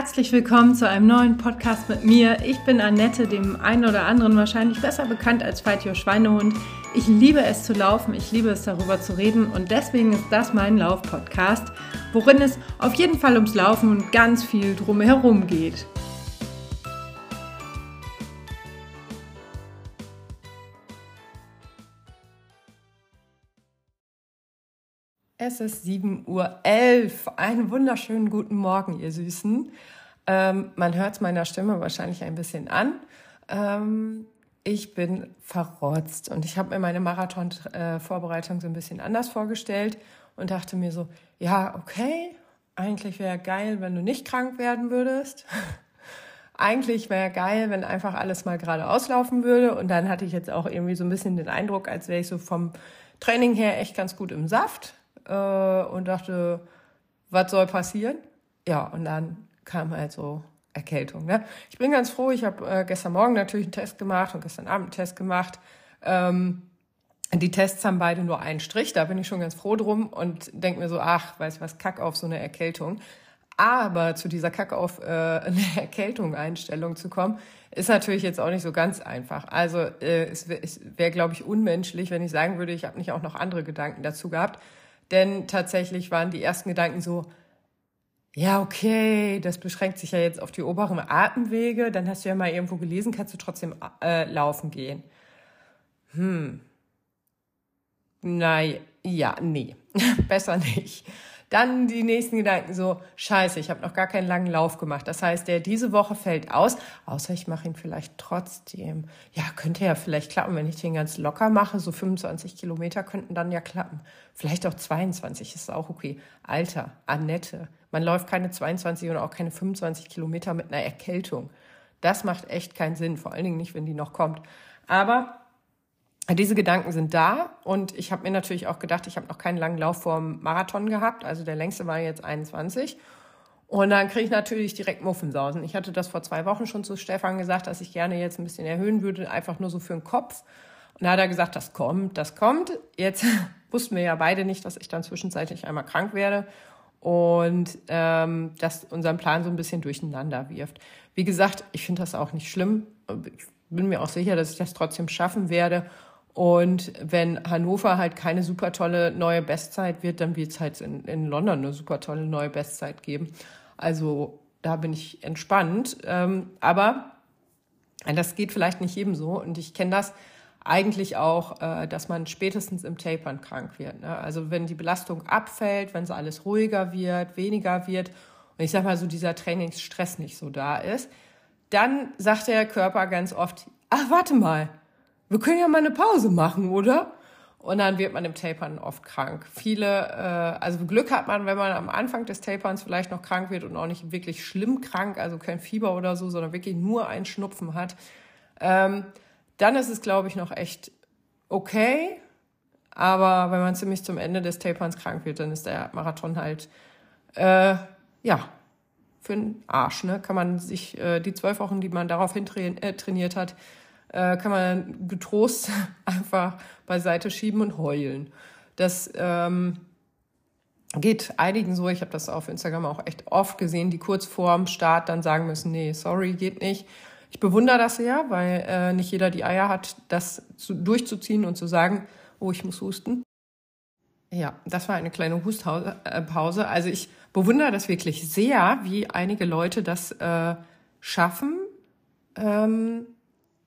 Herzlich willkommen zu einem neuen Podcast mit mir. Ich bin Annette, dem einen oder anderen wahrscheinlich besser bekannt als Fight Schweinehund. Ich liebe es zu laufen, ich liebe es darüber zu reden und deswegen ist das mein Lauf-Podcast, worin es auf jeden Fall ums Laufen und ganz viel drumherum geht. Es ist 7.11 Uhr. Einen wunderschönen guten Morgen, ihr Süßen. Ähm, man hört meiner Stimme wahrscheinlich ein bisschen an. Ähm, ich bin verrotzt und ich habe mir meine Marathon-Vorbereitung so ein bisschen anders vorgestellt und dachte mir so, ja, okay, eigentlich wäre geil, wenn du nicht krank werden würdest. eigentlich wäre geil, wenn einfach alles mal gerade auslaufen würde. Und dann hatte ich jetzt auch irgendwie so ein bisschen den Eindruck, als wäre ich so vom Training her echt ganz gut im Saft äh, und dachte, was soll passieren? Ja, und dann kam halt so Erkältung. Ne? Ich bin ganz froh, ich habe äh, gestern Morgen natürlich einen Test gemacht und gestern Abend einen Test gemacht. Ähm, die Tests haben beide nur einen Strich, da bin ich schon ganz froh drum und denke mir so, ach, weiß was, Kack auf so eine Erkältung. Aber zu dieser Kack auf äh, eine Erkältung Einstellung zu kommen, ist natürlich jetzt auch nicht so ganz einfach. Also äh, es wäre, wär, glaube ich, unmenschlich, wenn ich sagen würde, ich habe nicht auch noch andere Gedanken dazu gehabt. Denn tatsächlich waren die ersten Gedanken so, ja, okay, das beschränkt sich ja jetzt auf die oberen Atemwege. Dann hast du ja mal irgendwo gelesen, kannst du trotzdem äh, laufen gehen. Hm. Nein, ja, nee, besser nicht. Dann die nächsten Gedanken so, scheiße, ich habe noch gar keinen langen Lauf gemacht. Das heißt, der diese Woche fällt aus, außer ich mache ihn vielleicht trotzdem. Ja, könnte ja vielleicht klappen, wenn ich den ganz locker mache. So 25 Kilometer könnten dann ja klappen. Vielleicht auch 22, ist auch okay. Alter, Annette, man läuft keine 22 und auch keine 25 Kilometer mit einer Erkältung. Das macht echt keinen Sinn, vor allen Dingen nicht, wenn die noch kommt. Aber diese Gedanken sind da und ich habe mir natürlich auch gedacht, ich habe noch keinen langen Lauf vorm Marathon gehabt, also der längste war jetzt 21. Und dann kriege ich natürlich direkt Muffensausen. Ich hatte das vor zwei Wochen schon zu Stefan gesagt, dass ich gerne jetzt ein bisschen erhöhen würde, einfach nur so für den Kopf. Und da hat er gesagt, das kommt, das kommt. Jetzt wussten wir ja beide nicht, dass ich dann zwischenzeitlich einmal krank werde und ähm, das unseren Plan so ein bisschen durcheinander wirft. Wie gesagt, ich finde das auch nicht schlimm. Ich bin mir auch sicher, dass ich das trotzdem schaffen werde. Und wenn Hannover halt keine super tolle neue Bestzeit wird, dann wird es halt in, in London eine super tolle neue Bestzeit geben. Also da bin ich entspannt. Ähm, aber das geht vielleicht nicht jedem so. Und ich kenne das eigentlich auch, äh, dass man spätestens im Tapern krank wird. Ne? Also wenn die Belastung abfällt, wenn so alles ruhiger wird, weniger wird und ich sag mal so dieser Trainingsstress nicht so da ist, dann sagt der Körper ganz oft, ach warte mal, wir können ja mal eine Pause machen, oder? Und dann wird man im Tapern oft krank. Viele, äh, also Glück hat man, wenn man am Anfang des Taperns vielleicht noch krank wird und auch nicht wirklich schlimm krank, also kein Fieber oder so, sondern wirklich nur ein Schnupfen hat. Ähm, dann ist es, glaube ich, noch echt okay. Aber wenn man ziemlich zum Ende des Taperns krank wird, dann ist der Marathon halt, äh, ja, für den Arsch. Ne? Kann man sich äh, die zwölf Wochen, die man daraufhin äh, trainiert hat, äh, kann man getrost einfach beiseite schieben und heulen. Das ähm, geht einigen so. Ich habe das auf Instagram auch echt oft gesehen, die kurz vorm Start dann sagen müssen, nee, sorry, geht nicht. Ich bewundere das sehr, weil äh, nicht jeder die Eier hat, das zu, durchzuziehen und zu sagen, oh, ich muss husten. Ja, das war eine kleine Hustpause. Äh, also ich bewundere das wirklich sehr, wie einige Leute das äh, schaffen, ähm,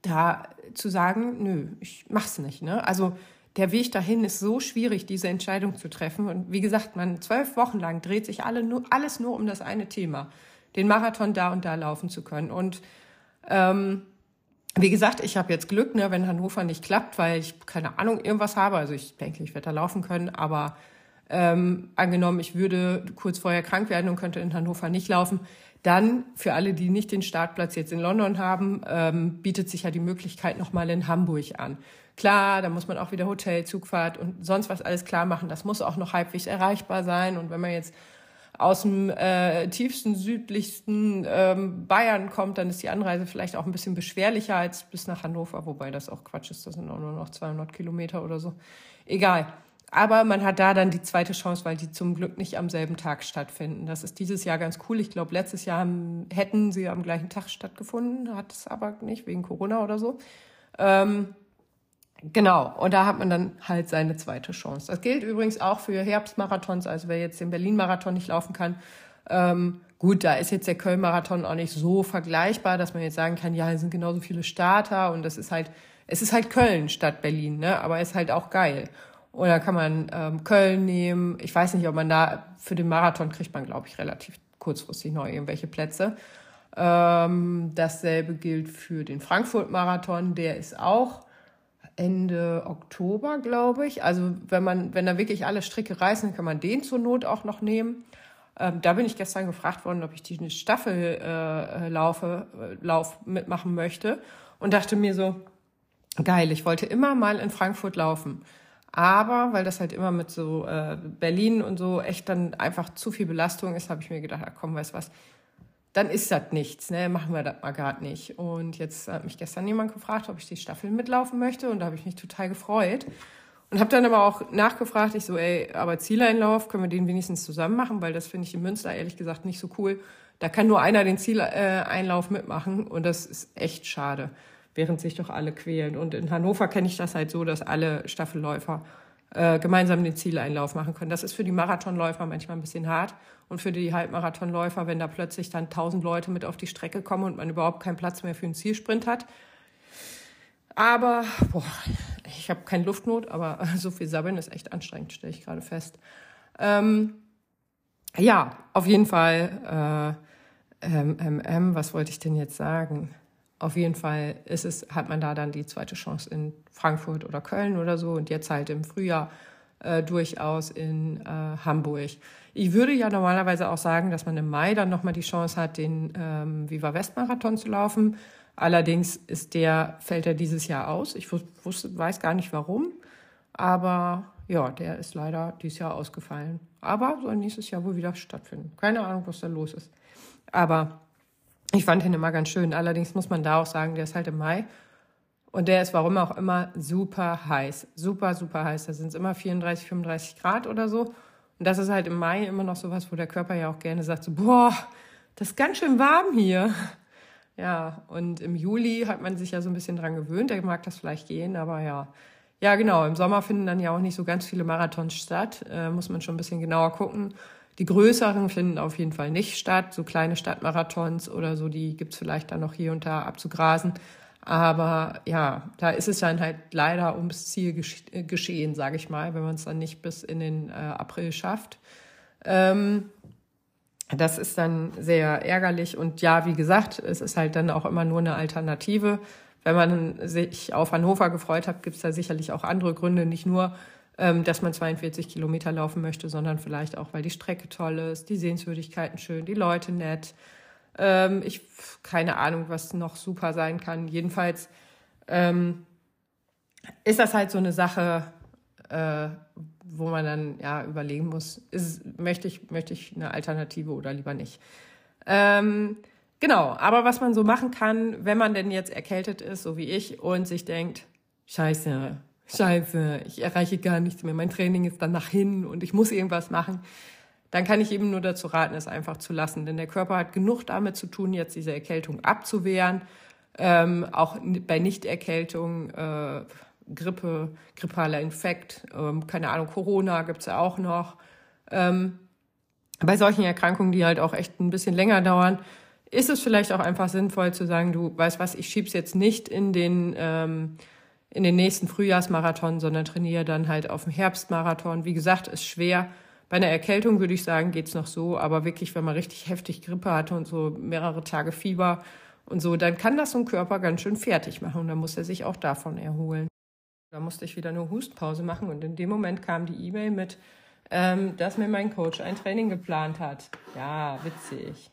da zu sagen, nö, ich mach's nicht. Ne? Also der Weg dahin ist so schwierig, diese Entscheidung zu treffen. Und wie gesagt, man zwölf Wochen lang dreht sich alle nur, alles nur um das eine Thema, den Marathon da und da laufen zu können. Und ähm, wie gesagt, ich habe jetzt Glück, ne, wenn Hannover nicht klappt, weil ich keine Ahnung irgendwas habe. Also ich denke, ich werde da laufen können, aber ähm, angenommen, ich würde kurz vorher krank werden und könnte in Hannover nicht laufen, dann für alle, die nicht den Startplatz jetzt in London haben, ähm, bietet sich ja die Möglichkeit nochmal in Hamburg an. Klar, da muss man auch wieder Hotel, Zugfahrt und sonst was alles klar machen. Das muss auch noch halbwegs erreichbar sein. Und wenn man jetzt aus dem äh, tiefsten, südlichsten ähm, Bayern kommt, dann ist die Anreise vielleicht auch ein bisschen beschwerlicher als bis nach Hannover, wobei das auch Quatsch ist. Das sind auch nur noch 200 Kilometer oder so. Egal. Aber man hat da dann die zweite Chance, weil die zum Glück nicht am selben Tag stattfinden. Das ist dieses Jahr ganz cool. Ich glaube, letztes Jahr haben, hätten sie am gleichen Tag stattgefunden, hat es aber nicht, wegen Corona oder so. Ähm, genau, und da hat man dann halt seine zweite Chance. Das gilt übrigens auch für Herbstmarathons, also wer jetzt den Berlin-Marathon nicht laufen kann. Ähm, gut, da ist jetzt der Köln-Marathon auch nicht so vergleichbar, dass man jetzt sagen kann, ja, es sind genauso viele Starter und das ist halt, es ist halt Köln statt Berlin, ne? aber ist halt auch geil. Oder kann man ähm, Köln nehmen. Ich weiß nicht, ob man da für den Marathon kriegt man, glaube ich, relativ kurzfristig noch irgendwelche Plätze. Ähm, dasselbe gilt für den Frankfurt-Marathon. Der ist auch Ende Oktober, glaube ich. Also wenn man, wenn da wirklich alle Stricke reißen, kann man den zur Not auch noch nehmen. Ähm, da bin ich gestern gefragt worden, ob ich die Staffellaufe äh, Lauf mitmachen möchte und dachte mir so, geil, ich wollte immer mal in Frankfurt laufen. Aber weil das halt immer mit so äh, Berlin und so echt dann einfach zu viel Belastung ist, habe ich mir gedacht, ach komm, weißt was, dann ist das nichts, ne? Machen wir das mal gerade nicht. Und jetzt hat mich gestern jemand gefragt, ob ich die Staffel mitlaufen möchte und da habe ich mich total gefreut. Und habe dann aber auch nachgefragt, ich so, ey, aber Zieleinlauf, können wir den wenigstens zusammen machen, weil das finde ich in Münster ehrlich gesagt nicht so cool. Da kann nur einer den Zieleinlauf mitmachen und das ist echt schade während sich doch alle quälen. Und in Hannover kenne ich das halt so, dass alle Staffelläufer äh, gemeinsam den Zieleinlauf machen können. Das ist für die Marathonläufer manchmal ein bisschen hart und für die Halbmarathonläufer, wenn da plötzlich dann tausend Leute mit auf die Strecke kommen und man überhaupt keinen Platz mehr für einen Zielsprint hat. Aber boah, ich habe keine Luftnot, aber so viel Sabbeln ist echt anstrengend, stelle ich gerade fest. Ähm, ja, auf jeden Fall. Äh, ähm, ähm, was wollte ich denn jetzt sagen? Auf jeden Fall ist es, hat man da dann die zweite Chance in Frankfurt oder Köln oder so und jetzt halt im Frühjahr äh, durchaus in äh, Hamburg. Ich würde ja normalerweise auch sagen, dass man im Mai dann nochmal die Chance hat, den ähm, Viva West Marathon zu laufen. Allerdings ist der, fällt er dieses Jahr aus. Ich wusste, weiß gar nicht warum, aber ja, der ist leider dieses Jahr ausgefallen. Aber soll nächstes Jahr wohl wieder stattfinden. Keine Ahnung, was da los ist. Aber ich fand ihn immer ganz schön. Allerdings muss man da auch sagen, der ist halt im Mai. Und der ist, warum auch immer, super heiß. Super, super heiß. Da sind es immer 34, 35 Grad oder so. Und das ist halt im Mai immer noch sowas, wo der Körper ja auch gerne sagt, so, boah, das ist ganz schön warm hier. Ja, und im Juli hat man sich ja so ein bisschen dran gewöhnt. Der mag das vielleicht gehen, aber ja. Ja, genau. Im Sommer finden dann ja auch nicht so ganz viele Marathons statt. Äh, muss man schon ein bisschen genauer gucken. Die größeren finden auf jeden Fall nicht statt. So kleine Stadtmarathons oder so, die gibt's vielleicht dann noch hier und da abzugrasen. Aber ja, da ist es dann halt leider ums Ziel äh, geschehen, sage ich mal, wenn man es dann nicht bis in den äh, April schafft. Ähm, das ist dann sehr ärgerlich. Und ja, wie gesagt, es ist halt dann auch immer nur eine Alternative. Wenn man sich auf Hannover gefreut hat, gibt's da sicherlich auch andere Gründe, nicht nur, dass man 42 Kilometer laufen möchte, sondern vielleicht auch, weil die Strecke toll ist, die Sehenswürdigkeiten schön, die Leute nett. Ähm, ich keine Ahnung, was noch super sein kann. Jedenfalls ähm, ist das halt so eine Sache, äh, wo man dann ja überlegen muss, ist, möchte ich möchte ich eine Alternative oder lieber nicht. Ähm, genau, aber was man so machen kann, wenn man denn jetzt erkältet ist, so wie ich, und sich denkt, Scheiße, scheiße, ich erreiche gar nichts mehr, mein Training ist dann nach hin und ich muss irgendwas machen, dann kann ich eben nur dazu raten, es einfach zu lassen. Denn der Körper hat genug damit zu tun, jetzt diese Erkältung abzuwehren. Ähm, auch bei Nichterkältung, äh, Grippe, grippaler Infekt, ähm, keine Ahnung, Corona gibt's ja auch noch. Ähm, bei solchen Erkrankungen, die halt auch echt ein bisschen länger dauern, ist es vielleicht auch einfach sinnvoll zu sagen, du weißt was, ich schieb's jetzt nicht in den ähm, in den nächsten Frühjahrsmarathon, sondern trainiere dann halt auf dem Herbstmarathon. Wie gesagt, ist schwer. Bei einer Erkältung würde ich sagen, geht's noch so, aber wirklich, wenn man richtig heftig Grippe hatte und so mehrere Tage Fieber und so, dann kann das so ein Körper ganz schön fertig machen und dann muss er sich auch davon erholen. Da musste ich wieder eine Hustpause machen und in dem Moment kam die E-Mail mit, ähm, dass mir mein Coach ein Training geplant hat. Ja, witzig.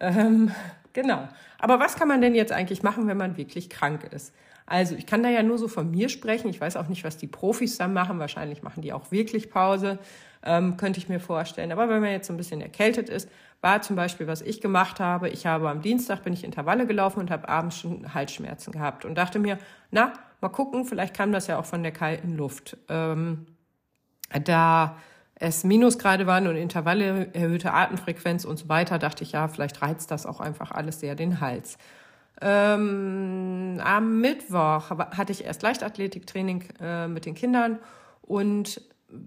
Ähm, genau. Aber was kann man denn jetzt eigentlich machen, wenn man wirklich krank ist? Also ich kann da ja nur so von mir sprechen. Ich weiß auch nicht, was die Profis dann machen. Wahrscheinlich machen die auch wirklich Pause, ähm, könnte ich mir vorstellen. Aber wenn man jetzt so ein bisschen erkältet ist, war zum Beispiel, was ich gemacht habe. Ich habe am Dienstag bin ich Intervalle gelaufen und habe abends schon Halsschmerzen gehabt und dachte mir, na, mal gucken, vielleicht kam das ja auch von der kalten Luft. Ähm, da es Minusgrade waren und Intervalle, erhöhte Atemfrequenz und so weiter, dachte ich, ja, vielleicht reizt das auch einfach alles sehr den Hals. Ähm, am Mittwoch hatte ich erst Leichtathletiktraining äh, mit den Kindern und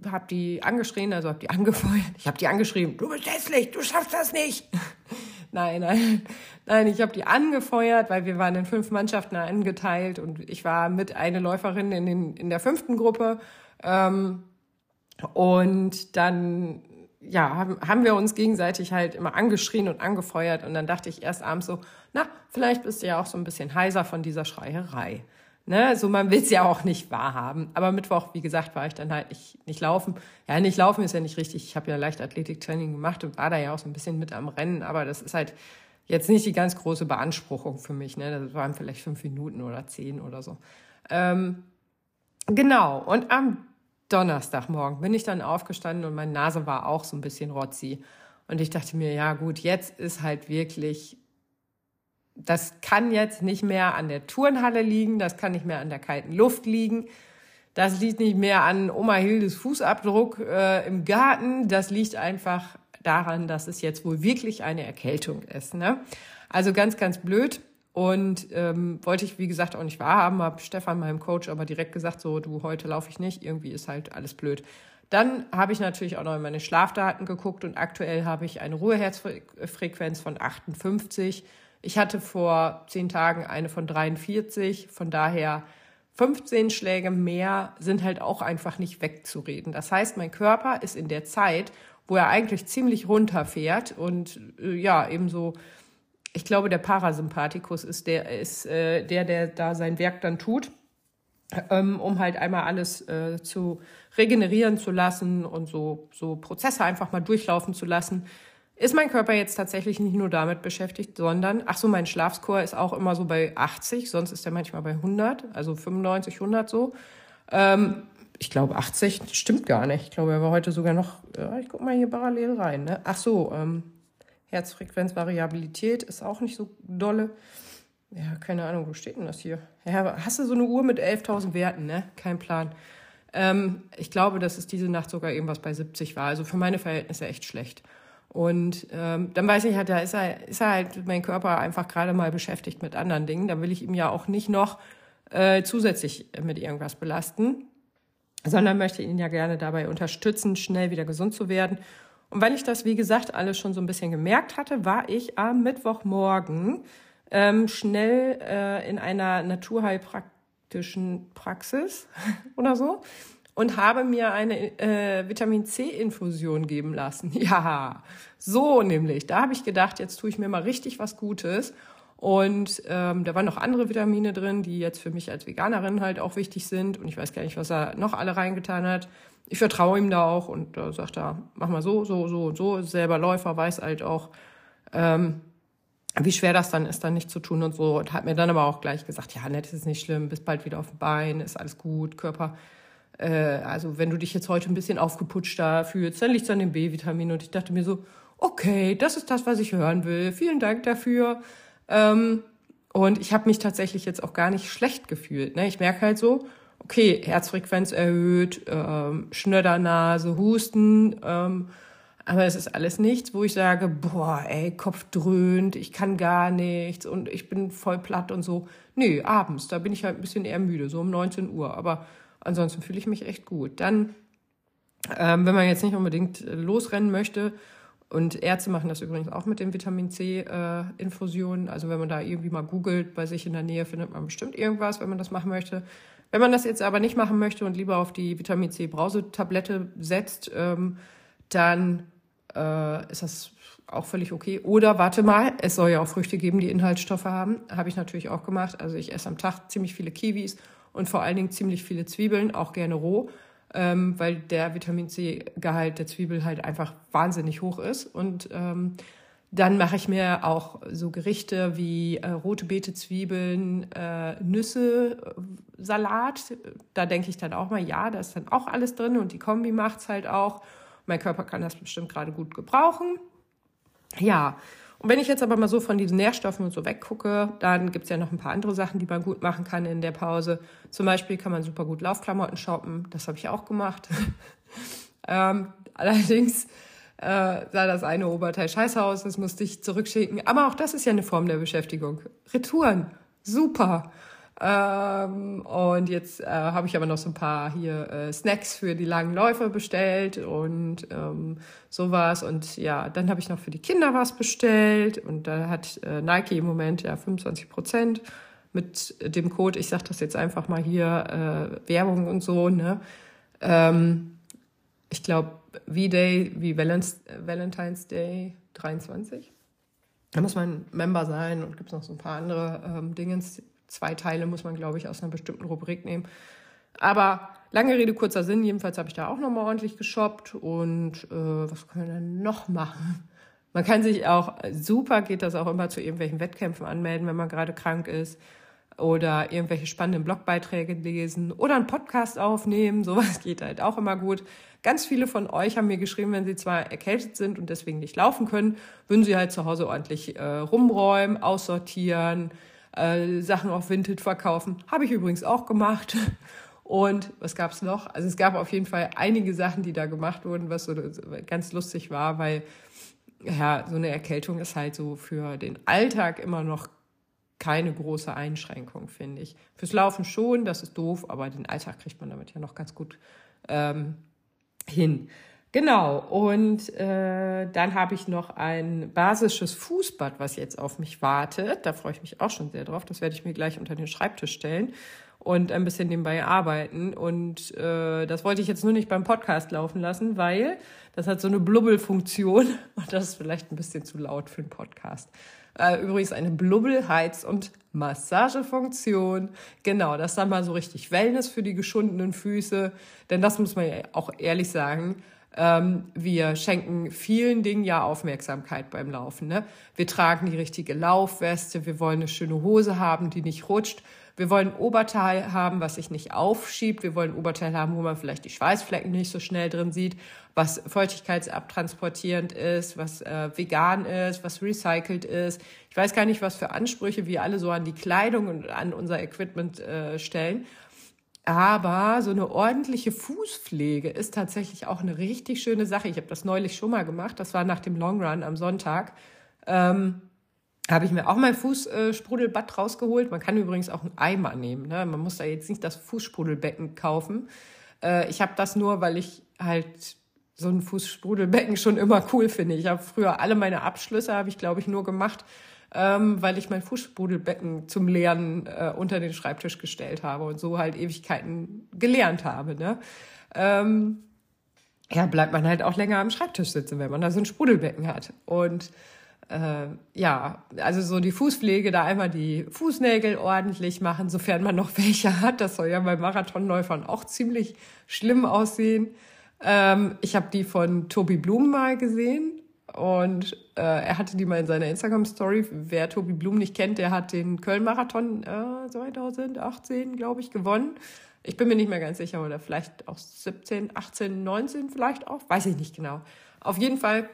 habe die angeschrien, also habe die angefeuert. Ich habe die angeschrieben, du bist hässlich, du schaffst das nicht. nein, nein, nein, ich habe die angefeuert, weil wir waren in fünf Mannschaften eingeteilt und ich war mit einer Läuferin in, den, in der fünften Gruppe. Ähm, und dann ja, haben, haben wir uns gegenseitig halt immer angeschrien und angefeuert. Und dann dachte ich erst abends so, na, vielleicht bist du ja auch so ein bisschen heiser von dieser Schreierei. Ne, so man will es ja auch nicht wahrhaben. Aber Mittwoch, wie gesagt, war ich dann halt nicht, nicht laufen. Ja, nicht laufen ist ja nicht richtig. Ich habe ja Leichtathletiktraining gemacht und war da ja auch so ein bisschen mit am Rennen. Aber das ist halt jetzt nicht die ganz große Beanspruchung für mich. Ne? Das waren vielleicht fünf Minuten oder zehn oder so. Ähm, genau. Und am Donnerstagmorgen bin ich dann aufgestanden und meine Nase war auch so ein bisschen rotzi. Und ich dachte mir, ja gut, jetzt ist halt wirklich, das kann jetzt nicht mehr an der Turnhalle liegen, das kann nicht mehr an der kalten Luft liegen, das liegt nicht mehr an Oma Hildes Fußabdruck äh, im Garten, das liegt einfach daran, dass es jetzt wohl wirklich eine Erkältung ist. Ne? Also ganz, ganz blöd. Und ähm, wollte ich, wie gesagt, auch nicht wahrhaben, habe Stefan, meinem Coach, aber direkt gesagt, so, du, heute laufe ich nicht, irgendwie ist halt alles blöd. Dann habe ich natürlich auch noch in meine Schlafdaten geguckt und aktuell habe ich eine Ruheherzfrequenz von 58. Ich hatte vor zehn Tagen eine von 43, von daher 15 Schläge mehr sind halt auch einfach nicht wegzureden. Das heißt, mein Körper ist in der Zeit, wo er eigentlich ziemlich runterfährt und äh, ja, eben so ich glaube, der Parasympathikus ist der, ist, äh, der, der da sein Werk dann tut, ähm, um halt einmal alles äh, zu regenerieren zu lassen und so, so Prozesse einfach mal durchlaufen zu lassen. Ist mein Körper jetzt tatsächlich nicht nur damit beschäftigt, sondern, ach so, mein Schlafscore ist auch immer so bei 80, sonst ist er manchmal bei 100, also 95, 100 so. Ähm, ich glaube 80, stimmt gar nicht. Ich glaube, er war heute sogar noch, ja, ich guck mal hier parallel rein, ne? Ach so, ähm, Herzfrequenzvariabilität ist auch nicht so dolle. Ja, keine Ahnung, wo steht denn das hier? Ja, hast du so eine Uhr mit 11.000 Werten, ne? Kein Plan. Ähm, ich glaube, dass es diese Nacht sogar irgendwas bei 70 war. Also für meine Verhältnisse echt schlecht. Und ähm, dann weiß ich halt, da ist er, ist er halt mein Körper einfach gerade mal beschäftigt mit anderen Dingen. Da will ich ihm ja auch nicht noch äh, zusätzlich mit irgendwas belasten, sondern möchte ihn ja gerne dabei unterstützen, schnell wieder gesund zu werden. Und weil ich das, wie gesagt, alles schon so ein bisschen gemerkt hatte, war ich am Mittwochmorgen ähm, schnell äh, in einer naturheilpraktischen Praxis oder so und habe mir eine äh, Vitamin C-Infusion geben lassen. Ja, so nämlich. Da habe ich gedacht, jetzt tue ich mir mal richtig was Gutes. Und ähm, da waren noch andere Vitamine drin, die jetzt für mich als Veganerin halt auch wichtig sind. Und ich weiß gar nicht, was er noch alle reingetan hat ich vertraue ihm da auch und da sagt er, mach mal so, so, so und so. Selber Läufer weiß halt auch, ähm, wie schwer das dann ist, dann nicht zu tun und so. Und hat mir dann aber auch gleich gesagt, ja, nett ist nicht schlimm, bist bald wieder auf dem Bein, ist alles gut, Körper. Äh, also wenn du dich jetzt heute ein bisschen aufgeputschter fühlst, dann liegt es an dem B-Vitamin. Und ich dachte mir so, okay, das ist das, was ich hören will. Vielen Dank dafür. Ähm, und ich habe mich tatsächlich jetzt auch gar nicht schlecht gefühlt. Ne? Ich merke halt so, okay, Herzfrequenz erhöht, ähm, Schnöddernase, Husten, ähm, aber es ist alles nichts, wo ich sage, boah, ey, Kopf dröhnt, ich kann gar nichts und ich bin voll platt und so. Nee, abends, da bin ich halt ein bisschen eher müde, so um 19 Uhr. Aber ansonsten fühle ich mich echt gut. Dann, ähm, wenn man jetzt nicht unbedingt losrennen möchte, und Ärzte machen das übrigens auch mit den Vitamin C-Infusionen. Äh, also wenn man da irgendwie mal googelt, bei sich in der Nähe findet man bestimmt irgendwas, wenn man das machen möchte. Wenn man das jetzt aber nicht machen möchte und lieber auf die Vitamin C Brausetablette setzt, ähm, dann äh, ist das auch völlig okay. Oder warte mal, es soll ja auch Früchte geben, die Inhaltsstoffe haben. Habe ich natürlich auch gemacht. Also ich esse am Tag ziemlich viele Kiwis und vor allen Dingen ziemlich viele Zwiebeln, auch gerne roh, ähm, weil der Vitamin C-Gehalt der Zwiebel halt einfach wahnsinnig hoch ist. Und ähm, dann mache ich mir auch so Gerichte wie äh, rote Beete, Zwiebeln, äh, Nüsse, äh, Salat. Da denke ich dann auch mal, ja, da ist dann auch alles drin und die Kombi macht's halt auch. Mein Körper kann das bestimmt gerade gut gebrauchen. Ja, und wenn ich jetzt aber mal so von diesen Nährstoffen und so weggucke, dann gibt's ja noch ein paar andere Sachen, die man gut machen kann in der Pause. Zum Beispiel kann man super gut Laufklamotten shoppen. Das habe ich auch gemacht. ähm, allerdings äh, sah das eine Oberteil scheiße aus, das musste ich zurückschicken. Aber auch das ist ja eine Form der Beschäftigung. Retouren, super. Ähm, und jetzt äh, habe ich aber noch so ein paar hier äh, Snacks für die langen Läufe bestellt und ähm, sowas. Und ja, dann habe ich noch für die Kinder was bestellt und da hat äh, Nike im Moment ja 25 Prozent mit dem Code. Ich sage das jetzt einfach mal hier äh, Werbung und so. Ne? Ähm, ich glaube V-Day wie Valentine's Day 23. Da muss man Member sein und gibt es noch so ein paar andere ähm, Dingens zwei Teile muss man, glaube ich, aus einer bestimmten Rubrik nehmen. Aber lange Rede, kurzer Sinn. Jedenfalls habe ich da auch nochmal ordentlich geshoppt. Und äh, was können wir denn noch machen? Man kann sich auch, super geht das auch immer zu irgendwelchen Wettkämpfen anmelden, wenn man gerade krank ist. Oder irgendwelche spannenden Blogbeiträge lesen oder einen Podcast aufnehmen. Sowas geht halt auch immer gut. Ganz viele von euch haben mir geschrieben, wenn sie zwar erkältet sind und deswegen nicht laufen können, würden sie halt zu Hause ordentlich äh, rumräumen, aussortieren, äh, Sachen auf Vinted verkaufen. Habe ich übrigens auch gemacht. Und was gab es noch? Also es gab auf jeden Fall einige Sachen, die da gemacht wurden, was so ganz lustig war, weil ja, so eine Erkältung ist halt so für den Alltag immer noch keine große Einschränkung, finde ich. Fürs Laufen schon, das ist doof, aber den Alltag kriegt man damit ja noch ganz gut ähm, hin. Genau, und äh, dann habe ich noch ein basisches Fußbad, was jetzt auf mich wartet. Da freue ich mich auch schon sehr drauf. Das werde ich mir gleich unter den Schreibtisch stellen und ein bisschen nebenbei arbeiten. Und äh, das wollte ich jetzt nur nicht beim Podcast laufen lassen, weil das hat so eine Blubbelfunktion und das ist vielleicht ein bisschen zu laut für einen Podcast. Äh, übrigens eine Blubbel-, Heiz- und Massagefunktion. Genau, das ist dann mal so richtig Wellness für die geschundenen Füße. Denn das muss man ja auch ehrlich sagen ähm, wir schenken vielen Dingen ja Aufmerksamkeit beim Laufen. Ne? Wir tragen die richtige Laufweste, wir wollen eine schöne Hose haben, die nicht rutscht. Wir wollen Oberteil haben, was sich nicht aufschiebt. Wir wollen Oberteil haben, wo man vielleicht die Schweißflecken nicht so schnell drin sieht, was feuchtigkeitsabtransportierend ist, was äh, vegan ist, was recycelt ist. Ich weiß gar nicht, was für Ansprüche wir alle so an die Kleidung und an unser Equipment äh, stellen. Aber so eine ordentliche Fußpflege ist tatsächlich auch eine richtig schöne Sache. Ich habe das neulich schon mal gemacht. Das war nach dem Long Run am Sonntag. Ähm, habe ich mir auch mein Fußsprudelbad rausgeholt. Man kann übrigens auch einen Eimer nehmen. Ne? Man muss da jetzt nicht das Fußsprudelbecken kaufen. Äh, ich habe das nur, weil ich halt so ein Fußsprudelbecken schon immer cool finde. Ich habe früher alle meine Abschlüsse, habe ich glaube ich nur gemacht, ähm, weil ich mein Fußsprudelbecken zum Leeren äh, unter den Schreibtisch gestellt habe und so halt Ewigkeiten gelernt habe. Ne? Ähm, ja, bleibt man halt auch länger am Schreibtisch sitzen, wenn man da so ein Sprudelbecken hat. Und äh, ja, also so die Fußpflege, da einmal die Fußnägel ordentlich machen, sofern man noch welche hat. Das soll ja bei Marathonläufern auch ziemlich schlimm aussehen. Ähm, ich habe die von Tobi Blum mal gesehen und äh, er hatte die mal in seiner Instagram-Story. Wer Tobi Blum nicht kennt, der hat den Köln-Marathon äh, 2018, glaube ich, gewonnen. Ich bin mir nicht mehr ganz sicher, oder vielleicht auch 17, 18, 19 vielleicht auch. Weiß ich nicht genau. Auf jeden Fall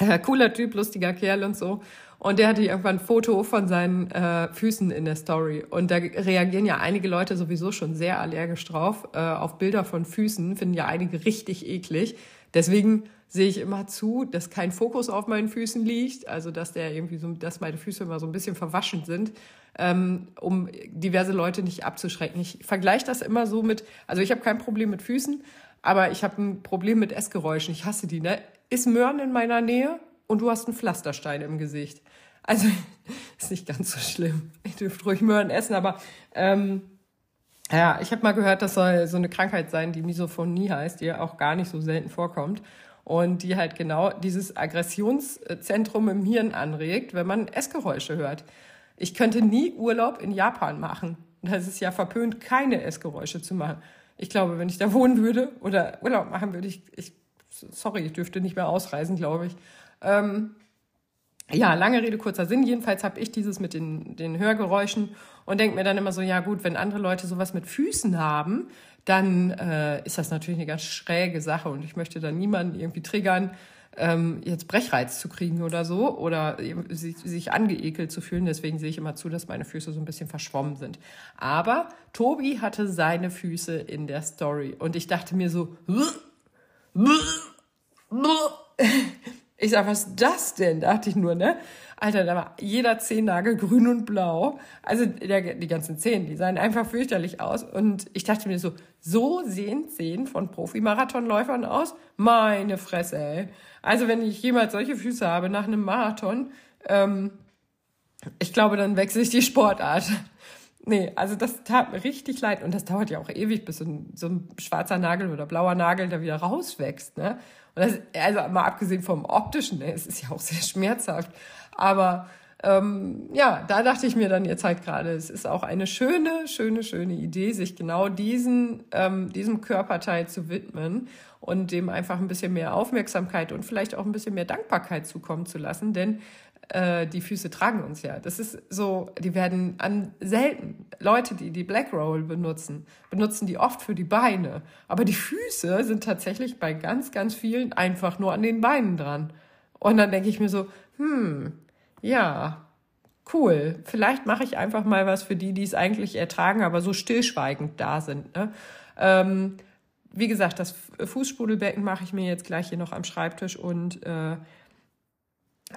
äh, cooler Typ, lustiger Kerl und so. Und der hatte irgendwann ein Foto von seinen äh, Füßen in der Story. Und da reagieren ja einige Leute sowieso schon sehr allergisch drauf. Äh, auf Bilder von Füßen finden ja einige richtig eklig. Deswegen sehe ich immer zu, dass kein Fokus auf meinen Füßen liegt, also dass der irgendwie so, dass meine Füße immer so ein bisschen verwaschen sind, ähm, um diverse Leute nicht abzuschrecken. Ich vergleiche das immer so mit, also ich habe kein Problem mit Füßen, aber ich habe ein Problem mit Essgeräuschen. Ich hasse die, ne? Ist Möhren in meiner Nähe und du hast einen Pflasterstein im Gesicht. Also ist nicht ganz so schlimm. Ich dürfte ruhig Möhren essen, aber ähm, ja, ich habe mal gehört, das soll so eine Krankheit sein, die Misophonie heißt, die auch gar nicht so selten vorkommt und die halt genau dieses Aggressionszentrum im Hirn anregt, wenn man Essgeräusche hört. Ich könnte nie Urlaub in Japan machen. Das ist ja verpönt, keine Essgeräusche zu machen. Ich glaube, wenn ich da wohnen würde oder Urlaub machen würde, ich, ich sorry, ich dürfte nicht mehr ausreisen, glaube ich. Ähm, ja, lange Rede, kurzer Sinn. Jedenfalls habe ich dieses mit den, den Hörgeräuschen und denke mir dann immer so, ja gut, wenn andere Leute sowas mit Füßen haben, dann äh, ist das natürlich eine ganz schräge Sache und ich möchte da niemanden irgendwie triggern, ähm, jetzt Brechreiz zu kriegen oder so oder sich, sich angeekelt zu fühlen. Deswegen sehe ich immer zu, dass meine Füße so ein bisschen verschwommen sind. Aber Tobi hatte seine Füße in der Story und ich dachte mir so, Ich sag, was ist das denn? Dachte ich nur, ne? Alter, da war jeder Zehennagel grün und blau. Also der, die ganzen Zehen, die sahen einfach fürchterlich aus. Und ich dachte mir so, so sehen Zehen von Profi-Marathonläufern aus? Meine Fresse, ey. Also wenn ich jemals solche Füße habe nach einem Marathon, ähm, ich glaube, dann wechsle ich die Sportart. Nee, also das tat mir richtig leid. Und das dauert ja auch ewig, bis so ein, so ein schwarzer Nagel oder blauer Nagel da wieder rauswächst. Ne? Und das, also mal abgesehen vom optischen, ne, es ist ja auch sehr schmerzhaft. Aber ähm, ja, da dachte ich mir dann jetzt halt gerade, es ist auch eine schöne, schöne, schöne Idee, sich genau diesen, ähm, diesem Körperteil zu widmen und dem einfach ein bisschen mehr Aufmerksamkeit und vielleicht auch ein bisschen mehr Dankbarkeit zukommen zu lassen. Denn äh, die Füße tragen uns ja. Das ist so, die werden an selten Leute, die die Black Roll benutzen, benutzen die oft für die Beine. Aber die Füße sind tatsächlich bei ganz, ganz vielen einfach nur an den Beinen dran. Und dann denke ich mir so, hm, ja, cool. Vielleicht mache ich einfach mal was für die, die es eigentlich ertragen, aber so stillschweigend da sind. Ne? Ähm, wie gesagt, das Fußspudelbecken mache ich mir jetzt gleich hier noch am Schreibtisch und äh,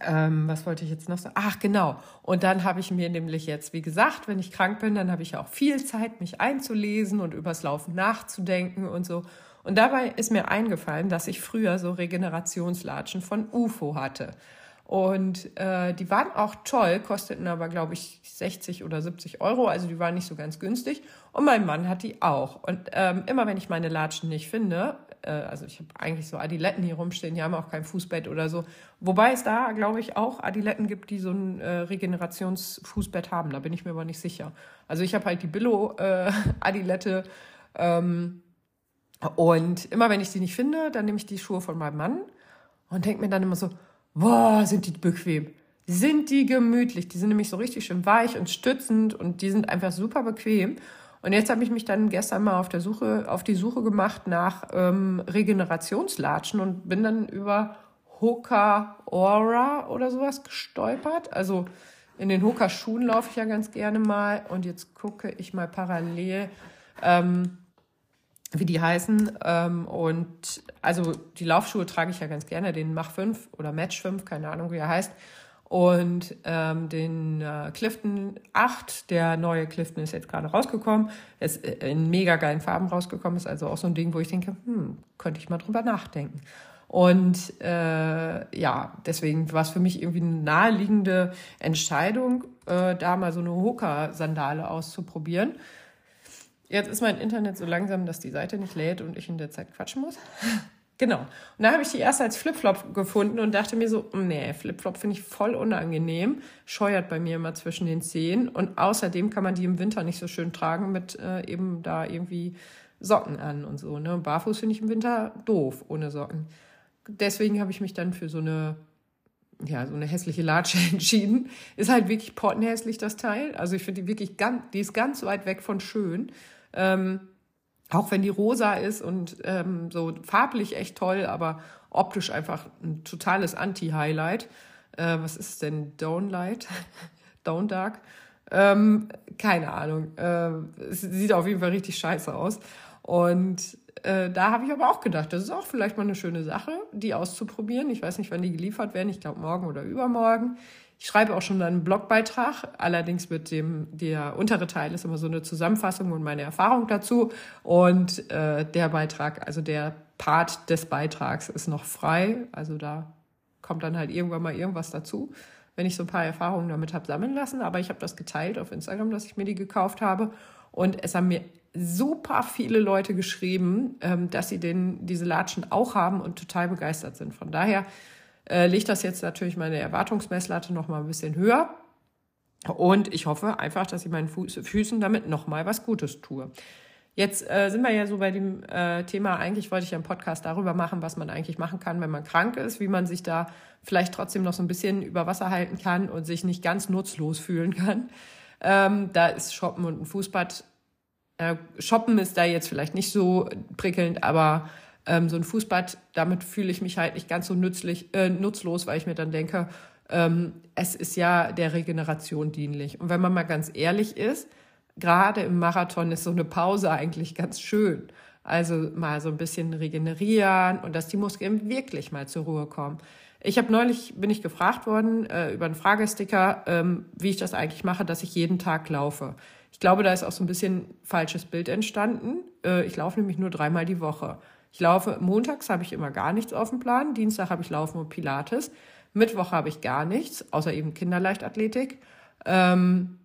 ähm, was wollte ich jetzt noch sagen? Ach, genau. Und dann habe ich mir nämlich jetzt, wie gesagt, wenn ich krank bin, dann habe ich auch viel Zeit, mich einzulesen und übers Laufen nachzudenken und so. Und dabei ist mir eingefallen, dass ich früher so Regenerationslatschen von UFO hatte. Und äh, die waren auch toll, kosteten aber, glaube ich, 60 oder 70 Euro. Also die waren nicht so ganz günstig. Und mein Mann hat die auch. Und ähm, immer wenn ich meine Latschen nicht finde, äh, also ich habe eigentlich so Adiletten hier rumstehen, die haben auch kein Fußbett oder so. Wobei es da, glaube ich, auch Adiletten gibt, die so ein äh, Regenerationsfußbett haben. Da bin ich mir aber nicht sicher. Also ich habe halt die Billo-Adilette. Äh, ähm, und immer wenn ich die nicht finde, dann nehme ich die Schuhe von meinem Mann und denke mir dann immer so, boah, sind die bequem. Sind die gemütlich. Die sind nämlich so richtig schön weich und stützend und die sind einfach super bequem. Und jetzt habe ich mich dann gestern mal auf der Suche, auf die Suche gemacht nach ähm, Regenerationslatschen und bin dann über Hoka Aura oder sowas gestolpert. Also in den Hoka Schuhen laufe ich ja ganz gerne mal und jetzt gucke ich mal parallel. Ähm, wie die heißen. Ähm, und also die Laufschuhe trage ich ja ganz gerne, den Mach 5 oder Match 5, keine Ahnung, wie er heißt. Und ähm, den äh, Clifton 8, der neue Clifton ist jetzt gerade rausgekommen, ist in mega geilen Farben rausgekommen, ist also auch so ein Ding, wo ich denke, hm, könnte ich mal drüber nachdenken. Und äh, ja, deswegen war es für mich irgendwie eine naheliegende Entscheidung, äh, da mal so eine Hoka-Sandale auszuprobieren. Jetzt ist mein Internet so langsam, dass die Seite nicht lädt und ich in der Zeit quatschen muss. genau. Und da habe ich die erst als Flipflop gefunden und dachte mir so, nee, Flipflop finde ich voll unangenehm, scheuert bei mir immer zwischen den Zehen und außerdem kann man die im Winter nicht so schön tragen mit äh, eben da irgendwie Socken an und so. Ne? Barfuß finde ich im Winter doof ohne Socken. Deswegen habe ich mich dann für so eine ja, so eine hässliche Latsche entschieden. Ist halt wirklich pottenhässlich, das Teil. Also ich finde die wirklich ganz, die ist ganz weit weg von schön. Ähm, auch wenn die rosa ist und ähm, so farblich echt toll, aber optisch einfach ein totales Anti-Highlight. Äh, was ist denn Downlight? Down Dark? Ähm, keine Ahnung. Äh, es sieht auf jeden Fall richtig scheiße aus. Und äh, da habe ich aber auch gedacht, das ist auch vielleicht mal eine schöne Sache, die auszuprobieren. Ich weiß nicht, wann die geliefert werden. Ich glaube morgen oder übermorgen. Ich schreibe auch schon einen Blogbeitrag, allerdings mit dem, der untere Teil ist immer so eine Zusammenfassung und meine Erfahrung dazu. Und äh, der Beitrag, also der Part des Beitrags ist noch frei. Also da kommt dann halt irgendwann mal irgendwas dazu, wenn ich so ein paar Erfahrungen damit habe sammeln lassen. Aber ich habe das geteilt auf Instagram, dass ich mir die gekauft habe. Und es haben mir super viele Leute geschrieben, ähm, dass sie den, diese Latschen auch haben und total begeistert sind. Von daher äh, legt das jetzt natürlich meine Erwartungsmesslatte noch mal ein bisschen höher. Und ich hoffe einfach, dass ich meinen Fuß, Füßen damit noch mal was Gutes tue. Jetzt äh, sind wir ja so bei dem äh, Thema, eigentlich wollte ich einen Podcast darüber machen, was man eigentlich machen kann, wenn man krank ist, wie man sich da vielleicht trotzdem noch so ein bisschen über Wasser halten kann und sich nicht ganz nutzlos fühlen kann. Ähm, da ist Shoppen und ein Fußbad. Äh, Shoppen ist da jetzt vielleicht nicht so prickelnd, aber ähm, so ein Fußbad, damit fühle ich mich halt nicht ganz so nützlich, äh, nutzlos, weil ich mir dann denke, ähm, es ist ja der Regeneration dienlich. Und wenn man mal ganz ehrlich ist, gerade im Marathon ist so eine Pause eigentlich ganz schön. Also mal so ein bisschen regenerieren und dass die Muskeln wirklich mal zur Ruhe kommen. Ich habe neulich, bin ich gefragt worden äh, über einen Fragesticker, ähm, wie ich das eigentlich mache, dass ich jeden Tag laufe. Ich glaube, da ist auch so ein bisschen falsches Bild entstanden. Äh, ich laufe nämlich nur dreimal die Woche. Ich laufe, montags habe ich immer gar nichts auf dem Plan, Dienstag habe ich Laufen und Pilates, Mittwoch habe ich gar nichts, außer eben Kinderleichtathletik. Ähm,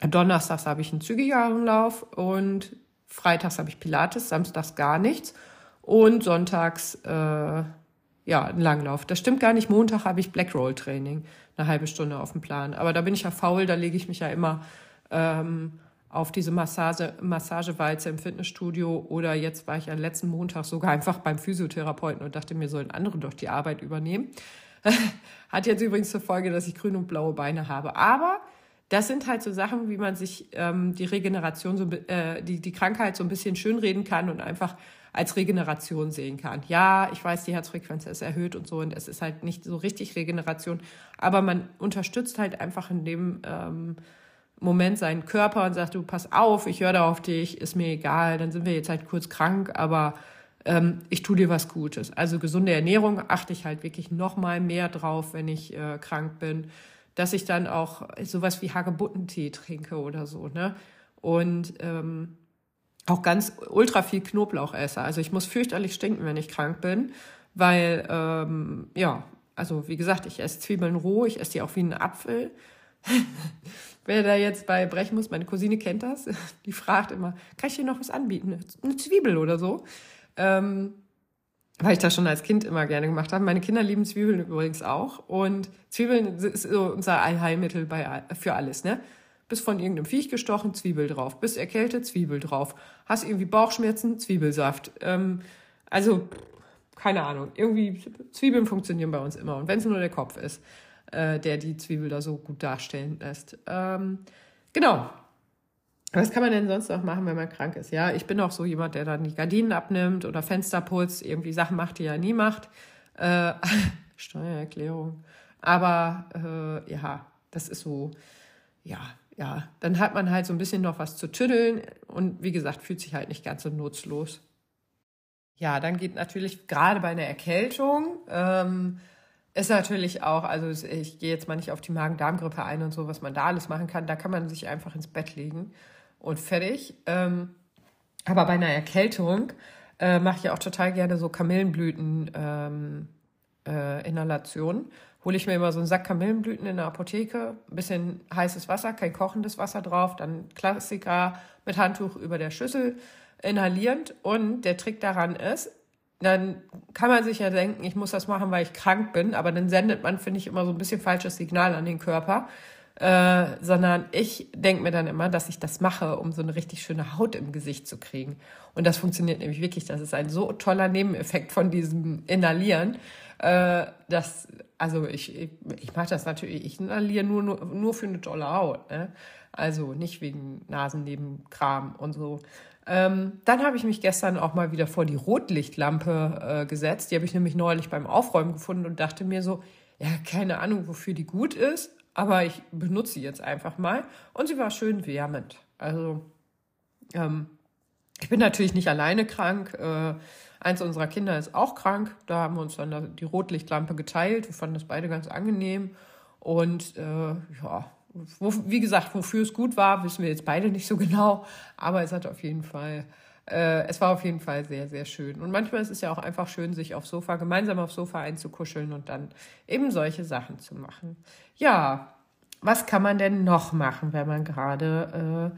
Donnerstags habe ich einen zügigeren Lauf und freitags habe ich Pilates, samstags gar nichts und sonntags äh, ja einen Langlauf. Das stimmt gar nicht. Montag habe ich Blackroll Training, eine halbe Stunde auf dem Plan. Aber da bin ich ja faul, da lege ich mich ja immer ähm, auf diese Massage, Massagewalze im Fitnessstudio oder jetzt war ich ja letzten Montag sogar einfach beim Physiotherapeuten und dachte mir, sollen andere doch die Arbeit übernehmen. Hat jetzt übrigens zur Folge, dass ich grüne und blaue Beine habe. Aber das sind halt so Sachen, wie man sich ähm, die Regeneration, so, äh, die, die Krankheit so ein bisschen schönreden kann und einfach als Regeneration sehen kann. Ja, ich weiß, die Herzfrequenz ist erhöht und so und es ist halt nicht so richtig Regeneration, aber man unterstützt halt einfach in dem ähm, Moment seinen Körper und sagt, du pass auf, ich höre da auf dich, ist mir egal, dann sind wir jetzt halt kurz krank, aber ähm, ich tue dir was Gutes. Also gesunde Ernährung achte ich halt wirklich noch mal mehr drauf, wenn ich äh, krank bin, dass ich dann auch sowas wie Hagebuttentee trinke oder so, ne? Und ähm, auch ganz ultra viel Knoblauch esse. Also ich muss fürchterlich stinken, wenn ich krank bin, weil ähm, ja, also wie gesagt, ich esse Zwiebeln roh, ich esse die auch wie einen Apfel. Wer da jetzt bei brechen muss, meine Cousine kennt das, die fragt immer, kann ich dir noch was anbieten? Eine Zwiebel oder so? Ähm, weil ich das schon als Kind immer gerne gemacht habe. Meine Kinder lieben Zwiebeln übrigens auch. Und Zwiebeln ist so unser Allheilmittel bei, für alles, ne? Bist von irgendeinem Viech gestochen, Zwiebel drauf. Bist erkältet, Zwiebel drauf. Hast irgendwie Bauchschmerzen, Zwiebelsaft. Ähm, also, keine Ahnung. Irgendwie, Zwiebeln funktionieren bei uns immer. Und wenn es nur der Kopf ist äh, der die Zwiebel da so gut darstellen lässt. Ähm, genau. Was kann man denn sonst noch machen, wenn man krank ist? Ja, ich bin auch so jemand, der dann die Gardinen abnimmt oder Fenster putzt, irgendwie Sachen macht, die er nie macht. Äh, Steuererklärung. Aber äh, ja, das ist so, ja, ja, dann hat man halt so ein bisschen noch was zu tüddeln und wie gesagt, fühlt sich halt nicht ganz so nutzlos. Ja, dann geht natürlich gerade bei einer Erkältung ähm, ist natürlich auch, also ich gehe jetzt mal nicht auf die Magen-Darm-Grippe ein und so, was man da alles machen kann. Da kann man sich einfach ins Bett legen und fertig. Ähm, aber bei einer Erkältung äh, mache ich auch total gerne so Kamillenblüten ähm, äh. Hole ich mir immer so einen Sack Kamillenblüten in der Apotheke, ein bisschen heißes Wasser, kein kochendes Wasser drauf, dann Klassiker mit Handtuch über der Schüssel inhalierend. Und der Trick daran ist, dann kann man sich ja denken, ich muss das machen, weil ich krank bin, aber dann sendet man, finde ich, immer so ein bisschen falsches Signal an den Körper. Äh, sondern ich denke mir dann immer, dass ich das mache, um so eine richtig schöne Haut im Gesicht zu kriegen. Und das funktioniert nämlich wirklich. Das ist ein so toller Nebeneffekt von diesem Inhalieren. Äh, dass, also ich, ich, ich mache das natürlich, ich inhaliere nur, nur, nur für eine tolle Haut. Ne? Also nicht wegen Nasennebenkram und so. Ähm, dann habe ich mich gestern auch mal wieder vor die Rotlichtlampe äh, gesetzt. Die habe ich nämlich neulich beim Aufräumen gefunden und dachte mir so, ja, keine Ahnung, wofür die gut ist, aber ich benutze sie jetzt einfach mal. Und sie war schön wärmend. Also, ähm, ich bin natürlich nicht alleine krank. Äh, eins unserer Kinder ist auch krank. Da haben wir uns dann die Rotlichtlampe geteilt. Wir fanden das beide ganz angenehm. Und äh, ja, wo, wie gesagt, wofür es gut war, wissen wir jetzt beide nicht so genau, aber es hat auf jeden Fall, äh, es war auf jeden Fall sehr, sehr schön. Und manchmal ist es ja auch einfach schön, sich aufs Sofa, gemeinsam aufs Sofa einzukuscheln und dann eben solche Sachen zu machen. Ja, was kann man denn noch machen, wenn man gerade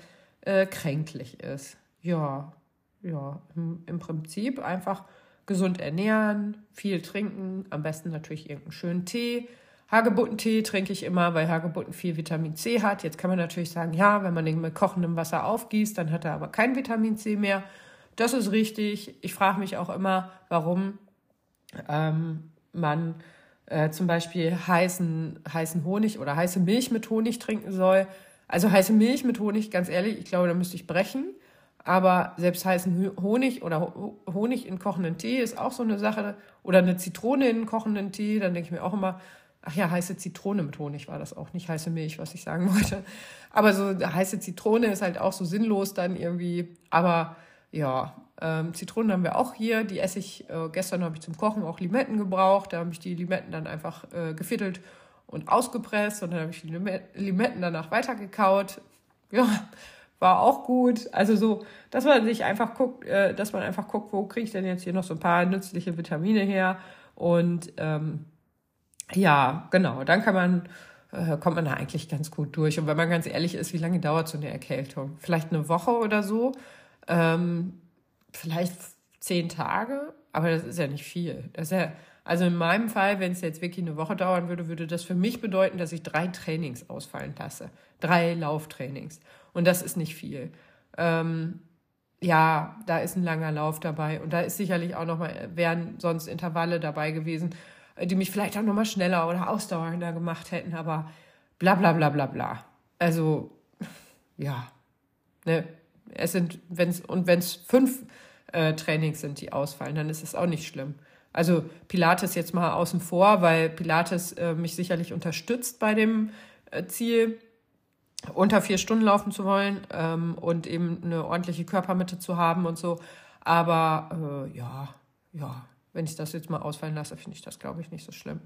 äh, äh, kränklich ist? Ja, ja, im, im Prinzip einfach gesund ernähren, viel trinken, am besten natürlich irgendeinen schönen Tee Hagebuttentee trinke ich immer, weil Hagebutten viel Vitamin C hat. Jetzt kann man natürlich sagen, ja, wenn man den mit kochendem Wasser aufgießt, dann hat er aber kein Vitamin C mehr. Das ist richtig. Ich frage mich auch immer, warum ähm, man äh, zum Beispiel heißen, heißen Honig oder heiße Milch mit Honig trinken soll. Also heiße Milch mit Honig, ganz ehrlich, ich glaube, da müsste ich brechen. Aber selbst heißen Honig oder Honig in kochenden Tee ist auch so eine Sache. Oder eine Zitrone in kochenden Tee, dann denke ich mir auch immer, Ach ja, heiße Zitrone mit Honig war das auch, nicht heiße Milch, was ich sagen wollte. Aber so heiße Zitrone ist halt auch so sinnlos dann irgendwie. Aber ja, Ähm, Zitronen haben wir auch hier. Die esse ich, äh, gestern habe ich zum Kochen auch Limetten gebraucht. Da habe ich die Limetten dann einfach äh, geviertelt und ausgepresst und dann habe ich die Limetten danach weitergekaut. Ja, war auch gut. Also so, dass man sich einfach guckt, äh, dass man einfach guckt, wo kriege ich denn jetzt hier noch so ein paar nützliche Vitamine her. Und ähm, ja, genau, dann kann man, äh, kommt man da eigentlich ganz gut durch. Und wenn man ganz ehrlich ist, wie lange dauert so eine Erkältung? Vielleicht eine Woche oder so. Ähm, vielleicht zehn Tage, aber das ist ja nicht viel. Das ist ja, also in meinem Fall, wenn es jetzt wirklich eine Woche dauern würde, würde das für mich bedeuten, dass ich drei Trainings ausfallen lasse. Drei Lauftrainings. Und das ist nicht viel. Ähm, ja, da ist ein langer Lauf dabei. Und da ist sicherlich auch nochmal, wären sonst Intervalle dabei gewesen, die mich vielleicht auch nochmal schneller oder ausdauernder gemacht hätten, aber bla bla bla bla bla. Also, ja. Ne? Es sind, wenn's, und wenn es fünf äh, Trainings sind, die ausfallen, dann ist es auch nicht schlimm. Also Pilates jetzt mal außen vor, weil Pilates äh, mich sicherlich unterstützt bei dem äh, Ziel, unter vier Stunden laufen zu wollen ähm, und eben eine ordentliche Körpermitte zu haben und so. Aber äh, ja, ja, wenn ich das jetzt mal ausfallen lasse, finde ich das, glaube ich, nicht so schlimm.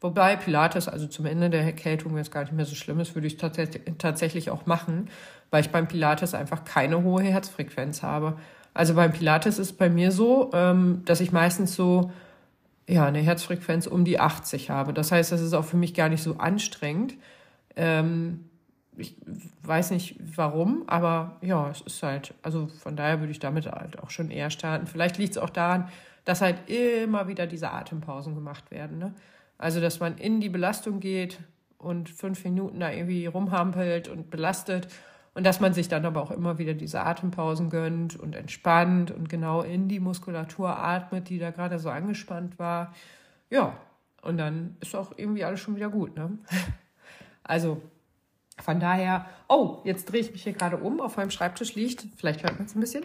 Wobei Pilates, also zum Ende der Erkältung, wenn es gar nicht mehr so schlimm ist, würde ich tats tatsächlich auch machen, weil ich beim Pilates einfach keine hohe Herzfrequenz habe. Also beim Pilates ist bei mir so, ähm, dass ich meistens so ja eine Herzfrequenz um die 80 habe. Das heißt, das ist auch für mich gar nicht so anstrengend. Ähm, ich weiß nicht warum, aber ja, es ist halt, also von daher würde ich damit halt auch schon eher starten. Vielleicht liegt es auch daran, dass halt immer wieder diese Atempausen gemacht werden. Ne? Also, dass man in die Belastung geht und fünf Minuten da irgendwie rumhampelt und belastet und dass man sich dann aber auch immer wieder diese Atempausen gönnt und entspannt und genau in die Muskulatur atmet, die da gerade so angespannt war. Ja, und dann ist auch irgendwie alles schon wieder gut. Ne? Also von daher, oh, jetzt drehe ich mich hier gerade um. Auf meinem Schreibtisch liegt, vielleicht hört man es ein bisschen.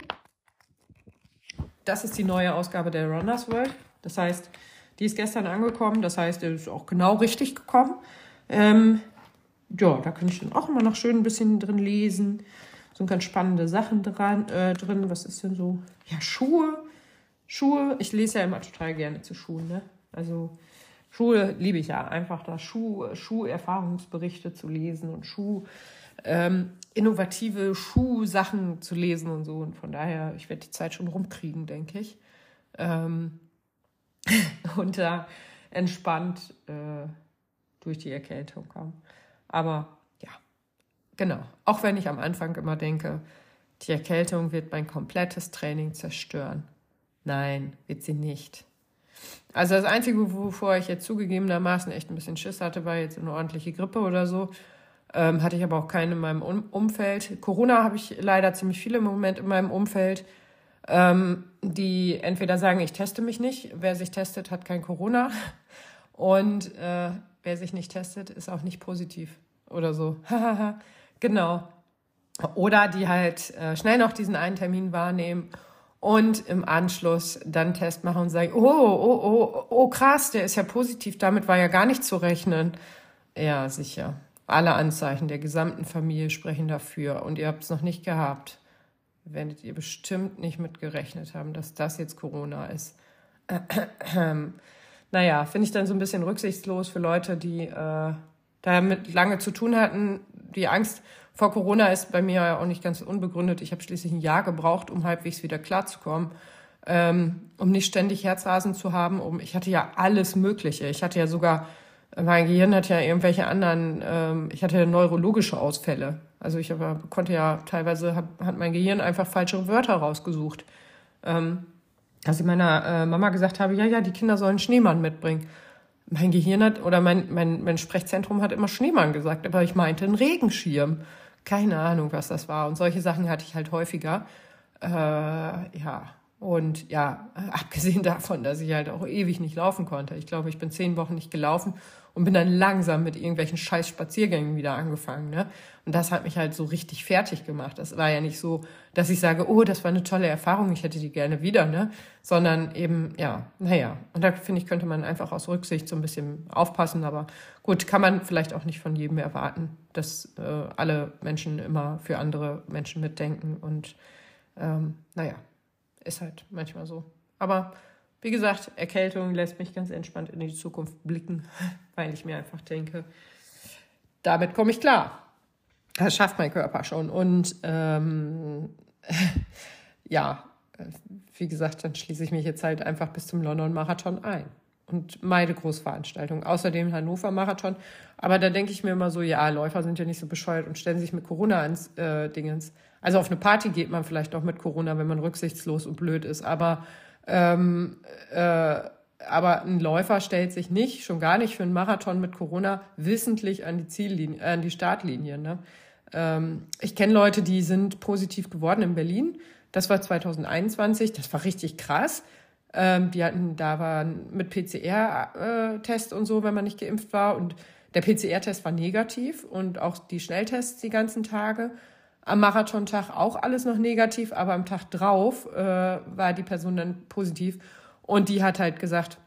Das ist die neue Ausgabe der Runners World. Das heißt, die ist gestern angekommen. Das heißt, die ist auch genau richtig gekommen. Ähm, ja, da kann ich dann auch immer noch schön ein bisschen drin lesen. So ganz spannende Sachen dran, äh, drin. Was ist denn so? Ja, Schuhe. Schuhe. Ich lese ja immer total gerne zu Schuhen. Ne? Also Schuhe liebe ich ja. Einfach da Schuh, Schuherfahrungsberichte zu lesen und Schuh, ähm, innovative Schuhsachen zu lesen und so. Und von daher, ich werde die Zeit schon rumkriegen, denke ich. Ähm, und da entspannt äh, durch die Erkältung kommen. Aber ja, genau. Auch wenn ich am Anfang immer denke, die Erkältung wird mein komplettes Training zerstören. Nein, wird sie nicht. Also das Einzige, wovor ich jetzt zugegebenermaßen echt ein bisschen Schiss hatte, war jetzt eine ordentliche Grippe oder so. Ähm, hatte ich aber auch keine in meinem um Umfeld. Corona habe ich leider ziemlich viele im Moment in meinem Umfeld, ähm, die entweder sagen, ich teste mich nicht. Wer sich testet, hat kein Corona. Und äh, wer sich nicht testet, ist auch nicht positiv oder so. genau. Oder die halt äh, schnell noch diesen einen Termin wahrnehmen und im Anschluss dann Test machen und sagen, oh, oh, oh, oh, krass, der ist ja positiv, damit war ja gar nicht zu rechnen. Ja, sicher. Alle Anzeichen der gesamten Familie sprechen dafür und ihr habt es noch nicht gehabt. Werdet ihr bestimmt nicht mitgerechnet haben, dass das jetzt Corona ist. naja, finde ich dann so ein bisschen rücksichtslos für Leute, die äh, damit lange zu tun hatten. Die Angst vor Corona ist bei mir ja auch nicht ganz unbegründet. Ich habe schließlich ein Jahr gebraucht, um halbwegs wieder klarzukommen, ähm, um nicht ständig Herzrasen zu haben. Um, ich hatte ja alles Mögliche. Ich hatte ja sogar, mein Gehirn hat ja irgendwelche anderen, ähm, ich hatte neurologische Ausfälle. Also ich aber, konnte ja teilweise, hat, hat mein Gehirn einfach falsche Wörter rausgesucht. Ähm, dass ich meiner äh, Mama gesagt habe, ja, ja, die Kinder sollen Schneemann mitbringen mein Gehirn hat oder mein, mein, mein Sprechzentrum hat immer Schneemann gesagt, aber ich meinte einen Regenschirm keine Ahnung, was das war. Und solche Sachen hatte ich halt häufiger. Äh, ja, und ja, abgesehen davon, dass ich halt auch ewig nicht laufen konnte. Ich glaube, ich bin zehn Wochen nicht gelaufen und bin dann langsam mit irgendwelchen scheiß Spaziergängen wieder angefangen. Ne? Und das hat mich halt so richtig fertig gemacht. Das war ja nicht so, dass ich sage, oh, das war eine tolle Erfahrung, ich hätte die gerne wieder, ne? Sondern eben, ja, naja. Und da finde ich, könnte man einfach aus Rücksicht so ein bisschen aufpassen. Aber gut, kann man vielleicht auch nicht von jedem erwarten, dass äh, alle Menschen immer für andere Menschen mitdenken. Und ähm, naja, ist halt manchmal so. Aber wie gesagt, Erkältung lässt mich ganz entspannt in die Zukunft blicken, weil ich mir einfach denke, damit komme ich klar. Das schafft mein Körper schon. Und ähm, ja, wie gesagt, dann schließe ich mich jetzt halt einfach bis zum London-Marathon ein und meide Großveranstaltungen. Außerdem Hannover-Marathon. Aber da denke ich mir immer so, ja, Läufer sind ja nicht so bescheuert und stellen sich mit Corona ans äh, Dingens. Also auf eine Party geht man vielleicht auch mit Corona, wenn man rücksichtslos und blöd ist. Aber, ähm, äh, aber ein Läufer stellt sich nicht, schon gar nicht für einen Marathon mit Corona, wissentlich an die Ziellinie, äh, an die Startlinie. Ne? Ähm, ich kenne Leute, die sind positiv geworden in Berlin. Das war 2021, das war richtig krass. Ähm, die hatten, da waren mit PCR-Test äh, und so, wenn man nicht geimpft war. Und der PCR-Test war negativ und auch die Schnelltests die ganzen Tage. Am Marathontag auch alles noch negativ, aber am Tag drauf äh, war die Person dann positiv. Und die hat halt gesagt,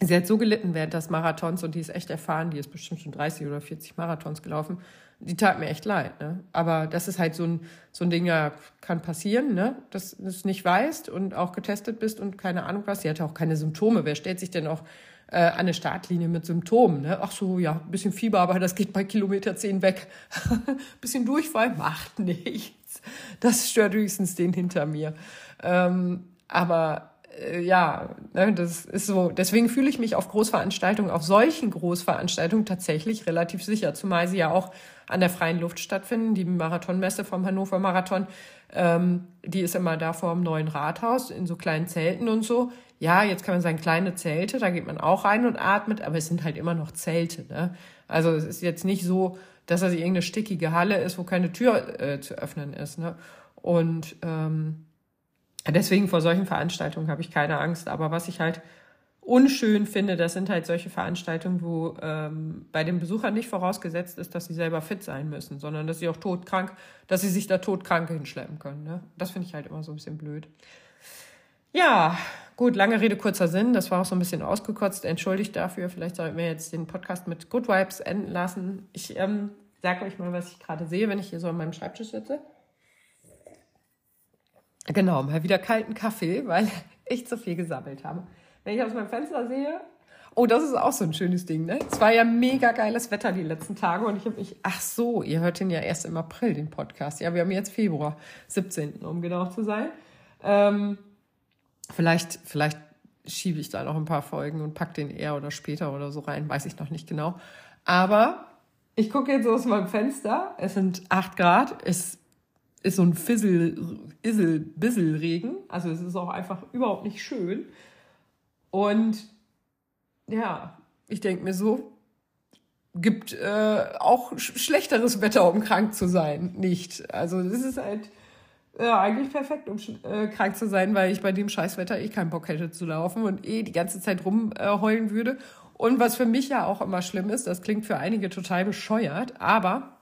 sie hat so gelitten während des Marathons und die ist echt erfahren, die ist bestimmt schon 30 oder 40 Marathons gelaufen die tat mir echt leid. Ne? Aber das ist halt so ein, so ein Ding, ja, kann passieren, ne? dass du es nicht weißt und auch getestet bist und keine Ahnung was. Sie hatte auch keine Symptome. Wer stellt sich denn auch äh, an eine Startlinie mit Symptomen? Ne? Ach so, ja, ein bisschen Fieber, aber das geht bei Kilometer 10 weg. bisschen Durchfall macht nichts. Das stört höchstens den hinter mir. Ähm, aber äh, ja, ne, das ist so. Deswegen fühle ich mich auf Großveranstaltungen, auf solchen Großveranstaltungen tatsächlich relativ sicher, zumal sie ja auch an der freien Luft stattfinden. Die Marathonmesse vom Hannover Marathon, ähm, die ist immer da vor dem neuen Rathaus in so kleinen Zelten und so. Ja, jetzt kann man sagen, kleine Zelte, da geht man auch rein und atmet, aber es sind halt immer noch Zelte. Ne? Also es ist jetzt nicht so, dass das irgendeine stickige Halle ist, wo keine Tür äh, zu öffnen ist. Ne? Und ähm, deswegen vor solchen Veranstaltungen habe ich keine Angst. Aber was ich halt unschön finde, das sind halt solche Veranstaltungen, wo ähm, bei den Besuchern nicht vorausgesetzt ist, dass sie selber fit sein müssen, sondern dass sie auch todkrank, dass sie sich da todkrank hinschleppen können. Ne? Das finde ich halt immer so ein bisschen blöd. Ja, gut, lange Rede, kurzer Sinn. Das war auch so ein bisschen ausgekotzt. Entschuldigt dafür. Vielleicht sollten wir jetzt den Podcast mit Good Vibes enden lassen. Ich ähm, sage euch mal, was ich gerade sehe, wenn ich hier so an meinem Schreibtisch sitze. Genau, mal wieder kalten Kaffee, weil ich zu viel gesammelt habe. Wenn ich aus meinem Fenster sehe, oh, das ist auch so ein schönes Ding, ne? Es war ja mega geiles Wetter die letzten Tage und ich habe mich, ach so, ihr hört den ja erst im April, den Podcast. Ja, wir haben jetzt Februar, 17., um genau zu sein. Ähm, vielleicht, vielleicht schiebe ich da noch ein paar Folgen und pack den eher oder später oder so rein, weiß ich noch nicht genau. Aber ich gucke jetzt aus meinem Fenster, es sind acht Grad, es ist so ein Fissel, Issel, Bissel Regen, also es ist auch einfach überhaupt nicht schön. Und ja, ich denke mir so, gibt äh, auch schlechteres Wetter, um krank zu sein, nicht. Also das ist halt äh, eigentlich perfekt, um äh, krank zu sein, weil ich bei dem Scheißwetter eh keinen Bock hätte zu laufen und eh die ganze Zeit rumheulen würde. Und was für mich ja auch immer schlimm ist, das klingt für einige total bescheuert, aber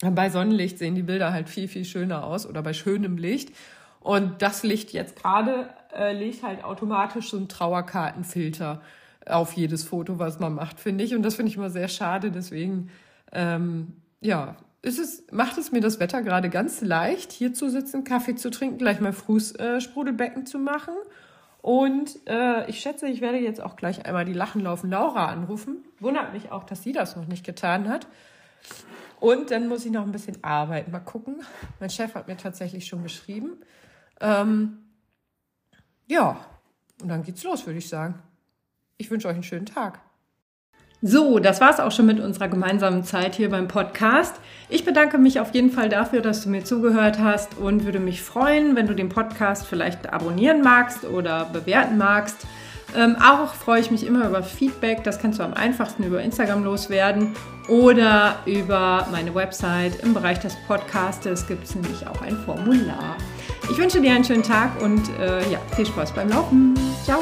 bei Sonnenlicht sehen die Bilder halt viel, viel schöner aus oder bei schönem Licht. Und das Licht jetzt gerade äh, legt halt automatisch so einen Trauerkartenfilter auf jedes Foto, was man macht, finde ich. Und das finde ich immer sehr schade. Deswegen, ähm, ja, ist es, macht es mir das Wetter gerade ganz leicht, hier zu sitzen, Kaffee zu trinken, gleich mal Fußsprudelbecken äh, zu machen. Und äh, ich schätze, ich werde jetzt auch gleich einmal die Lachen laufen Laura anrufen. Wundert mich auch, dass sie das noch nicht getan hat. Und dann muss ich noch ein bisschen arbeiten. Mal gucken. Mein Chef hat mir tatsächlich schon geschrieben. Ähm, ja, und dann geht's los, würde ich sagen. Ich wünsche euch einen schönen Tag. So, das war es auch schon mit unserer gemeinsamen Zeit hier beim Podcast. Ich bedanke mich auf jeden Fall dafür, dass du mir zugehört hast und würde mich freuen, wenn du den Podcast vielleicht abonnieren magst oder bewerten magst. Ähm, auch freue ich mich immer über Feedback. Das kannst du am einfachsten über Instagram loswerden oder über meine Website. Im Bereich des Podcastes gibt es nämlich auch ein Formular. Ich wünsche dir einen schönen Tag und äh, ja, viel Spaß beim Laufen. Ciao!